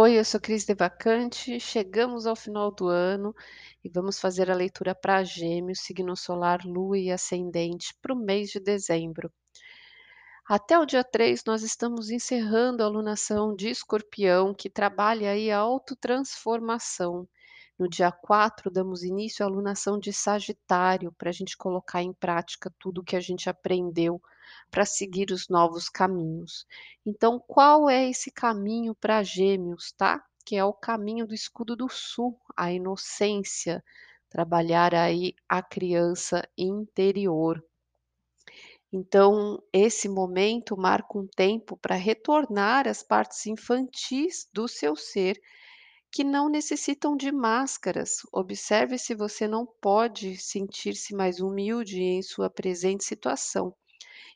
Oi, eu sou Cris Devacante. Chegamos ao final do ano e vamos fazer a leitura para Gêmeos, signo solar, lua e ascendente, para o mês de dezembro. Até o dia 3, nós estamos encerrando a alunação de Escorpião, que trabalha aí a autotransformação. No dia 4, damos início à alunação de Sagitário, para a gente colocar em prática tudo o que a gente aprendeu para seguir os novos caminhos. Então, qual é esse caminho para Gêmeos, tá? Que é o caminho do escudo do sul, a inocência, trabalhar aí a criança interior. Então, esse momento marca um tempo para retornar às partes infantis do seu ser que não necessitam de máscaras. Observe se você não pode sentir-se mais humilde em sua presente situação.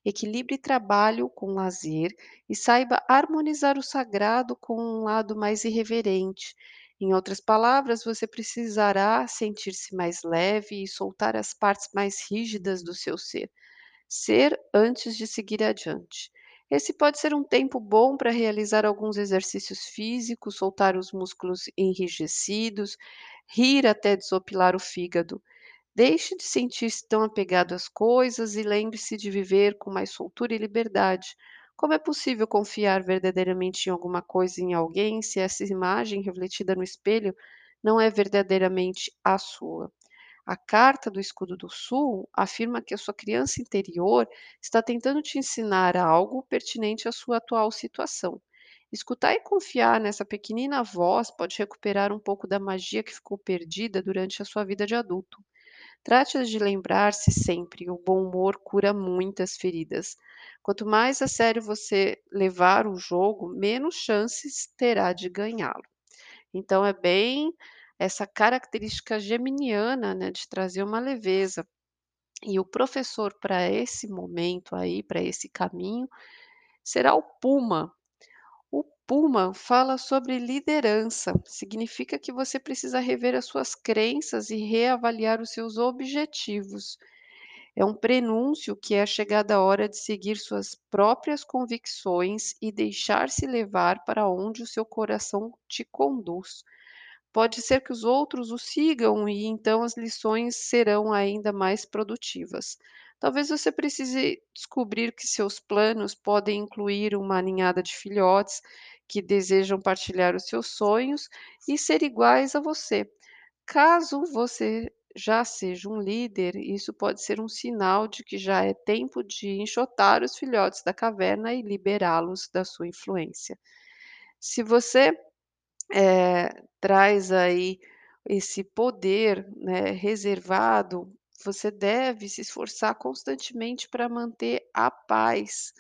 Equilibre trabalho com lazer e saiba harmonizar o sagrado com um lado mais irreverente. Em outras palavras, você precisará sentir-se mais leve e soltar as partes mais rígidas do seu ser. Ser antes de seguir adiante. Esse pode ser um tempo bom para realizar alguns exercícios físicos, soltar os músculos enrijecidos, rir até desopilar o fígado. Deixe de sentir-se tão apegado às coisas e lembre-se de viver com mais soltura e liberdade. Como é possível confiar verdadeiramente em alguma coisa, em alguém, se essa imagem refletida no espelho não é verdadeiramente a sua? A carta do escudo do sul afirma que a sua criança interior está tentando te ensinar algo pertinente à sua atual situação. Escutar e confiar nessa pequenina voz pode recuperar um pouco da magia que ficou perdida durante a sua vida de adulto. Trate de lembrar-se sempre: o bom humor cura muitas feridas. Quanto mais a sério você levar o jogo, menos chances terá de ganhá-lo. Então, é bem essa característica geminiana, né, de trazer uma leveza. E o professor para esse momento aí, para esse caminho, será o Puma. Puma fala sobre liderança, significa que você precisa rever as suas crenças e reavaliar os seus objetivos. É um prenúncio que é a chegada a hora de seguir suas próprias convicções e deixar-se levar para onde o seu coração te conduz. Pode ser que os outros o sigam e então as lições serão ainda mais produtivas. Talvez você precise descobrir que seus planos podem incluir uma ninhada de filhotes que desejam partilhar os seus sonhos e ser iguais a você. Caso você já seja um líder, isso pode ser um sinal de que já é tempo de enxotar os filhotes da caverna e liberá-los da sua influência. Se você eh, traz aí esse poder, né, reservado, você deve se esforçar constantemente para manter a paz.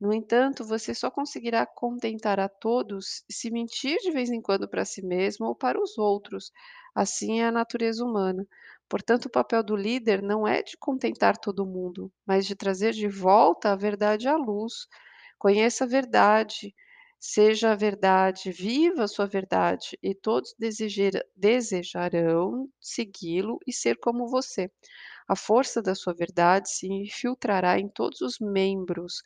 No entanto, você só conseguirá contentar a todos se mentir de vez em quando para si mesmo ou para os outros. Assim é a natureza humana. Portanto, o papel do líder não é de contentar todo mundo, mas de trazer de volta a verdade à luz. Conheça a verdade, Seja a verdade, viva a sua verdade, e todos desejar- desejarão segui-lo e ser como você. A força da sua verdade se infiltrará em todos os membros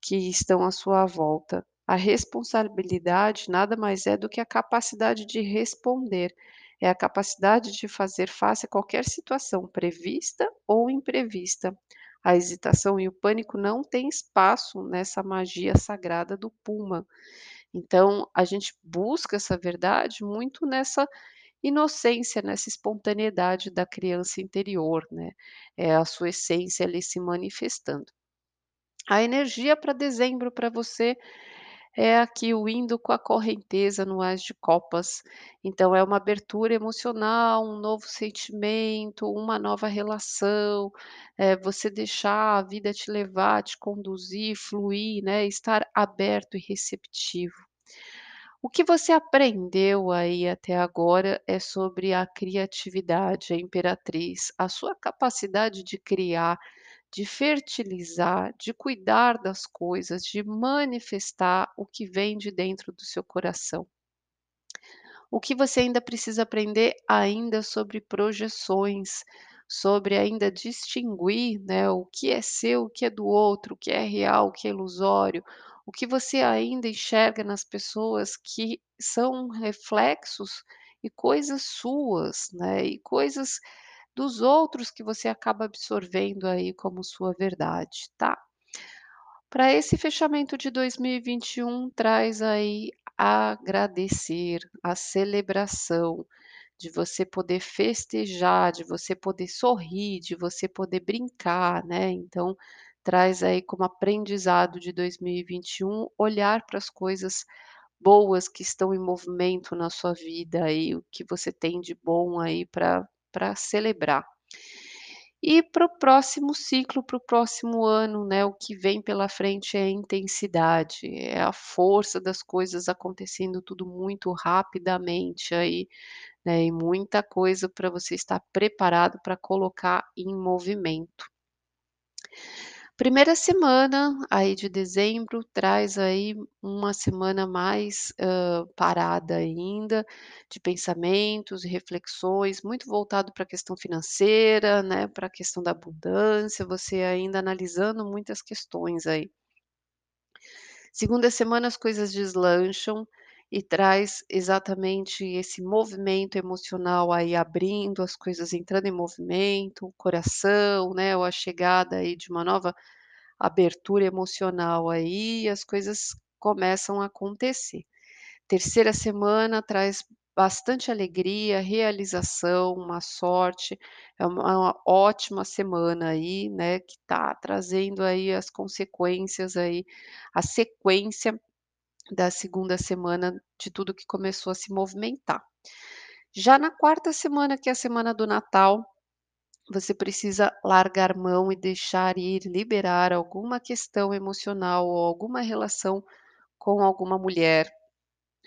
que estão à sua volta. A responsabilidade nada mais é do que a capacidade de responder, é a capacidade de fazer face a qualquer situação prevista ou imprevista. A hesitação e o pânico não têm espaço nessa magia sagrada do Puma. Então, a gente busca essa verdade muito nessa inocência, nessa espontaneidade da criança interior, né? É a sua essência ali se manifestando. A energia para dezembro para você é aqui o indo com a correnteza no Ás de Copas. Então, é uma abertura emocional, um novo sentimento, uma nova relação, é você deixar a vida te levar, te conduzir, fluir, né? Estar aberto e receptivo. O que você aprendeu aí até agora é sobre a criatividade, a imperatriz, a sua capacidade de criar, de fertilizar, de cuidar das coisas, de manifestar o que vem de dentro do seu coração. O que você ainda precisa aprender ainda sobre projeções, sobre ainda distinguir, né, o que é seu, o que é do outro, o que é real, o que é ilusório, o que você ainda enxerga nas pessoas que são reflexos e coisas suas, né, e coisas dos outros que você acaba absorvendo aí como sua verdade, tá. Para esse fechamento de 2021, traz aí agradecer, a celebração de você poder festejar, de você poder sorrir, de você poder brincar, né, então traz aí como aprendizado de 2021 olhar para as coisas boas que estão em movimento na sua vida aí, o que você tem de bom aí para para celebrar. E para o próximo ciclo, para o próximo ano, né, o que vem pela frente é intensidade, é a força das coisas acontecendo tudo muito rapidamente aí, né, e muita coisa para você estar preparado para colocar em movimento. Primeira semana aí de dezembro traz aí uma semana mais, parada ainda, de pensamentos e reflexões, muito voltado para a questão financeira, né, para a questão da abundância, você ainda analisando muitas questões aí. Segunda semana as coisas deslancham e traz exatamente esse movimento emocional aí abrindo, as coisas entrando em movimento, o coração, né, ou a chegada aí de uma nova abertura emocional aí as coisas começam a acontecer. Terceira semana traz bastante alegria, realização, uma sorte, é uma é uma ótima semana aí, né, que está trazendo aí as consequências aí, a sequência da segunda semana de tudo que começou a se movimentar. Já na quarta semana, que é a semana do Natal, você precisa largar mão e deixar ir, liberar alguma questão emocional ou alguma relação com alguma mulher.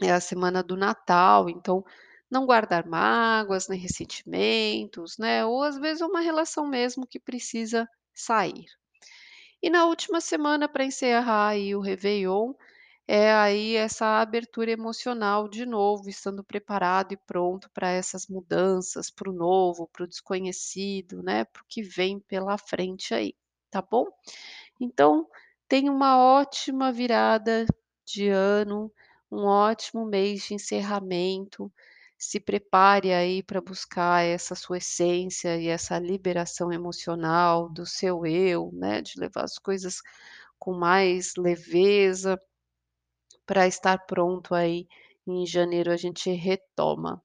É a semana do Natal, então não guardar mágoas, nem ressentimentos, né, ou às vezes uma relação mesmo que precisa sair. E na última semana para encerrar aí o réveillon, é aí essa abertura emocional de novo, estando preparado e pronto para essas mudanças, para o novo, para o desconhecido, né, para o que vem pela frente aí, tá bom? Então, tenha uma ótima virada de ano, um ótimo mês de encerramento, se prepare aí para buscar essa sua essência e essa liberação emocional do seu eu, né, de levar as coisas com mais leveza para estar pronto aí em janeiro a gente retoma.